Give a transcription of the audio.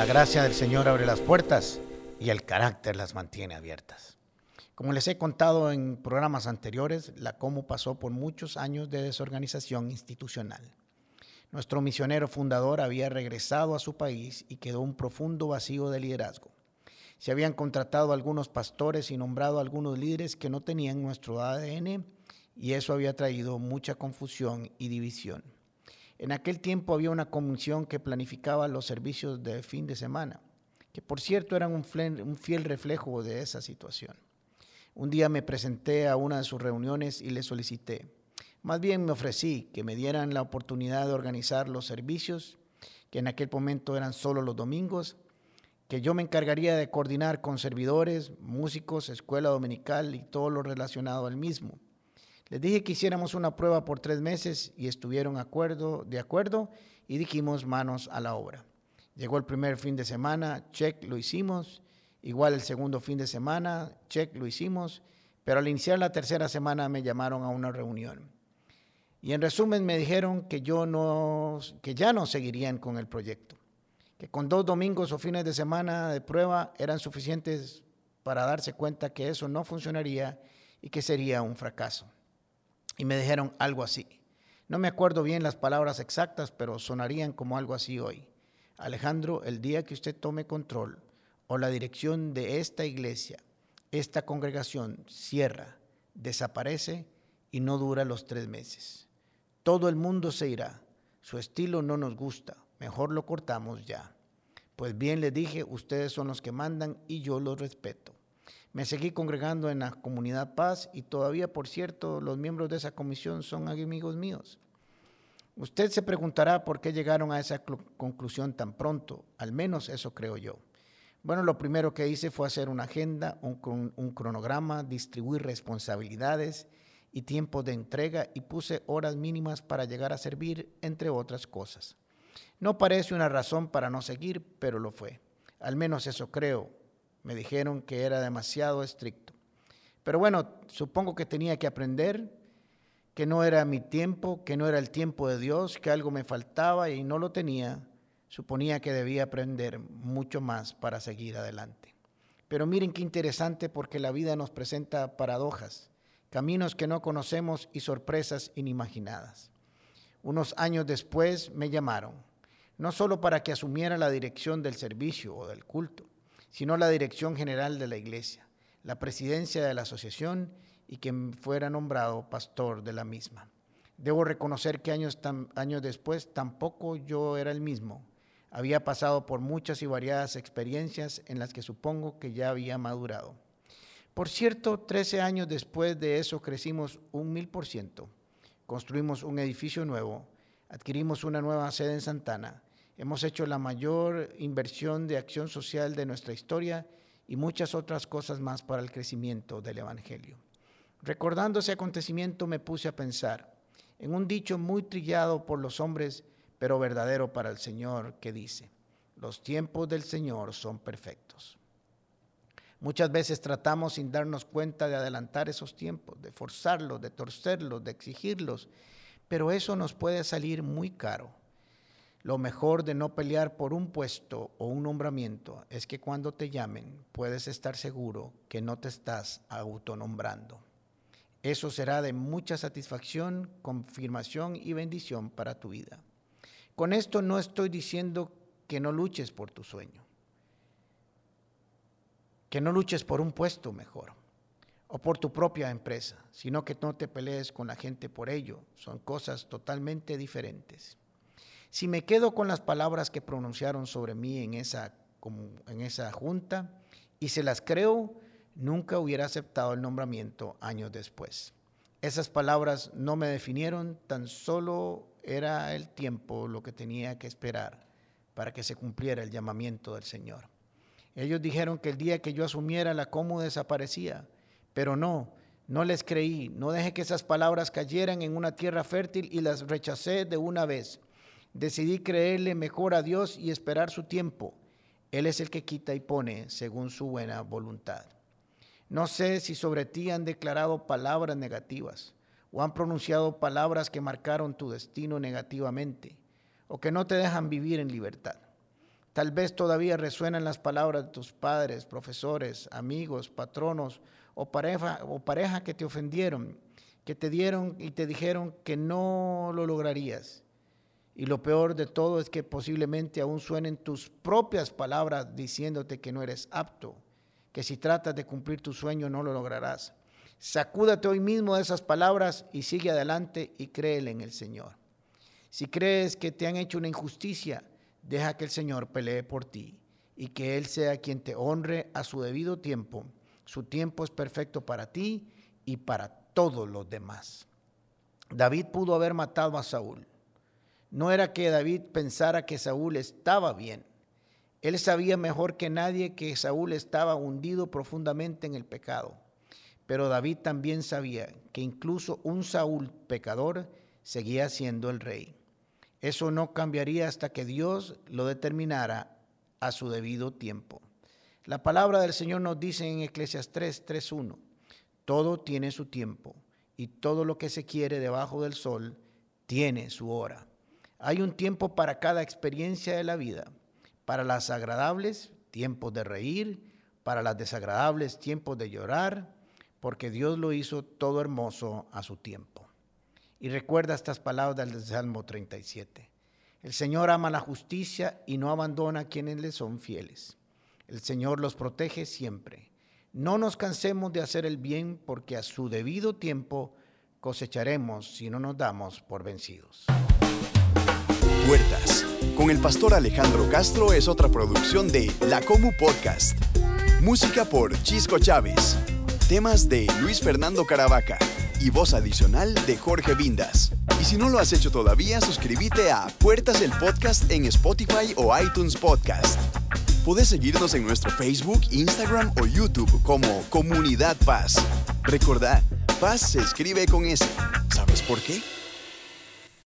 La gracia del Señor abre las puertas y el carácter las mantiene abiertas. Como les he contado en programas anteriores, la COMU pasó por muchos años de desorganización institucional. Nuestro misionero fundador había regresado a su país y quedó un profundo vacío de liderazgo. Se habían contratado algunos pastores y nombrado algunos líderes que no tenían nuestro ADN y eso había traído mucha confusión y división. En aquel tiempo había una comisión que planificaba los servicios de fin de semana, que por cierto eran un fiel reflejo de esa situación. Un día me presenté a una de sus reuniones y le solicité, más bien me ofrecí que me dieran la oportunidad de organizar los servicios, que en aquel momento eran solo los domingos, que yo me encargaría de coordinar con servidores, músicos, escuela dominical y todo lo relacionado al mismo les dije que hiciéramos una prueba por tres meses y estuvieron de acuerdo y dijimos manos a la obra. Llegó el primer fin de semana, check, lo hicimos. Igual el segundo fin de semana, check, lo hicimos. Pero al iniciar la tercera semana me llamaron a una reunión. Y en resumen me dijeron que, yo no, que ya no seguirían con el proyecto, que con dos domingos o fines de semana de prueba eran suficientes para darse cuenta que eso no funcionaría y que sería un fracaso y me dijeron algo así. No me acuerdo bien las palabras exactas, pero sonarían como algo así hoy. Alejandro, el día que usted tome control o la dirección de esta iglesia, esta congregación cierra, desaparece y no dura los tres meses. Todo el mundo se irá. Su estilo no nos gusta. Mejor lo cortamos ya. Pues bien les dije, ustedes son los que mandan y yo los respeto. Me seguí congregando en la comunidad Paz y todavía, por cierto, los miembros de esa comisión son amigos míos. Usted se preguntará por qué llegaron a esa conclusión tan pronto, al menos eso creo yo. Bueno, lo primero que hice fue hacer una agenda, un, cronograma, distribuir responsabilidades y tiempos de entrega y puse horas mínimas para llegar a servir, entre otras cosas. No parece una razón para no seguir, pero lo fue. Al menos eso creo, me dijeron que era demasiado estricto. Pero bueno, supongo que tenía que aprender, que no era mi tiempo, que no era el tiempo de Dios, que algo me faltaba y no lo tenía. Suponía que debía aprender mucho más para seguir adelante. Pero miren qué interesante porque la vida nos presenta paradojas, caminos que no conocemos y sorpresas inimaginadas. Unos años después me llamaron, no solo para que asumiera la dirección del servicio o del culto, sino la dirección general de la iglesia, la presidencia de la asociación y que fuera nombrado pastor de la misma. Debo reconocer que años, años después tampoco yo era el mismo. Había pasado por muchas y variadas experiencias en las que supongo que ya había madurado. Por cierto, 13 años después de eso crecimos un mil por ciento. Construimos un edificio nuevo, adquirimos una nueva sede en Santana, Hemos hecho la mayor inversión de acción social de nuestra historia y muchas otras cosas más para el crecimiento del Evangelio. Recordando ese acontecimiento me puse a pensar en un dicho muy trillado por los hombres, pero verdadero para el Señor, que dice, los tiempos del Señor son perfectos. Muchas veces tratamos sin darnos cuenta de adelantar esos tiempos, de forzarlos, de torcerlos, de exigirlos, pero eso nos puede salir muy caro. Lo mejor de no pelear por un puesto o un nombramiento es que cuando te llamen puedes estar seguro que no te estás autonombrando. Eso será de mucha satisfacción, confirmación y bendición para tu vida. Con esto no estoy diciendo que no luches por tu sueño, que no luches por un puesto mejor o por tu propia empresa, sino que no te pelees con la gente por ello. Son cosas totalmente diferentes. Si me quedo con las palabras que pronunciaron sobre mí en esa, en esa junta y se las creo, nunca hubiera aceptado el nombramiento años después. Esas palabras no me definieron, tan solo era el tiempo lo que tenía que esperar para que se cumpliera el llamamiento del Señor. Ellos dijeron que el día que yo asumiera la como desaparecía, pero no, no les creí, no dejé que esas palabras cayeran en una tierra fértil y las rechacé de una vez. Decidí creerle mejor a Dios y esperar su tiempo. Él es el que quita y pone según su buena voluntad. No sé si sobre ti han declarado palabras negativas o han pronunciado palabras que marcaron tu destino negativamente o que no te dejan vivir en libertad. Tal vez todavía resuenan las palabras de tus padres, profesores, amigos, patronos o pareja, o pareja que te ofendieron, que te dieron y te dijeron que no lo lograrías. Y lo peor de todo es que posiblemente aún suenen tus propias palabras diciéndote que no eres apto, que si tratas de cumplir tu sueño no lo lograrás. Sacúdate hoy mismo de esas palabras y sigue adelante y créele en el Señor. Si crees que te han hecho una injusticia, deja que el Señor pelee por ti y que Él sea quien te honre a su debido tiempo. Su tiempo es perfecto para ti y para todos los demás. David pudo haber matado a Saúl. No era que David pensara que Saúl estaba bien. Él sabía mejor que nadie que Saúl estaba hundido profundamente en el pecado. Pero David también sabía que incluso un Saúl pecador seguía siendo el rey. Eso no cambiaría hasta que Dios lo determinara a su debido tiempo. La palabra del Señor nos dice en Eclesias 3, 3.1, todo tiene su tiempo y todo lo que se quiere debajo del sol tiene su hora. Hay un tiempo para cada experiencia de la vida, para las agradables tiempos de reír, para las desagradables tiempos de llorar, porque Dios lo hizo todo hermoso a su tiempo. Y recuerda estas palabras del Salmo 37. El Señor ama la justicia y no abandona a quienes le son fieles. El Señor los protege siempre. No nos cansemos de hacer el bien porque a su debido tiempo cosecharemos si no nos damos por vencidos. Con el pastor Alejandro Castro es otra producción de La Comu Podcast. Música por Chisco Chávez. Temas de Luis Fernando Caravaca y voz adicional de Jorge Vindas. Y si no lo has hecho todavía, suscríbete a Puertas el Podcast en Spotify o iTunes Podcast. Puedes seguirnos en nuestro Facebook, Instagram o YouTube como Comunidad Paz. Recordad, Paz se escribe con S. ¿Sabes por qué?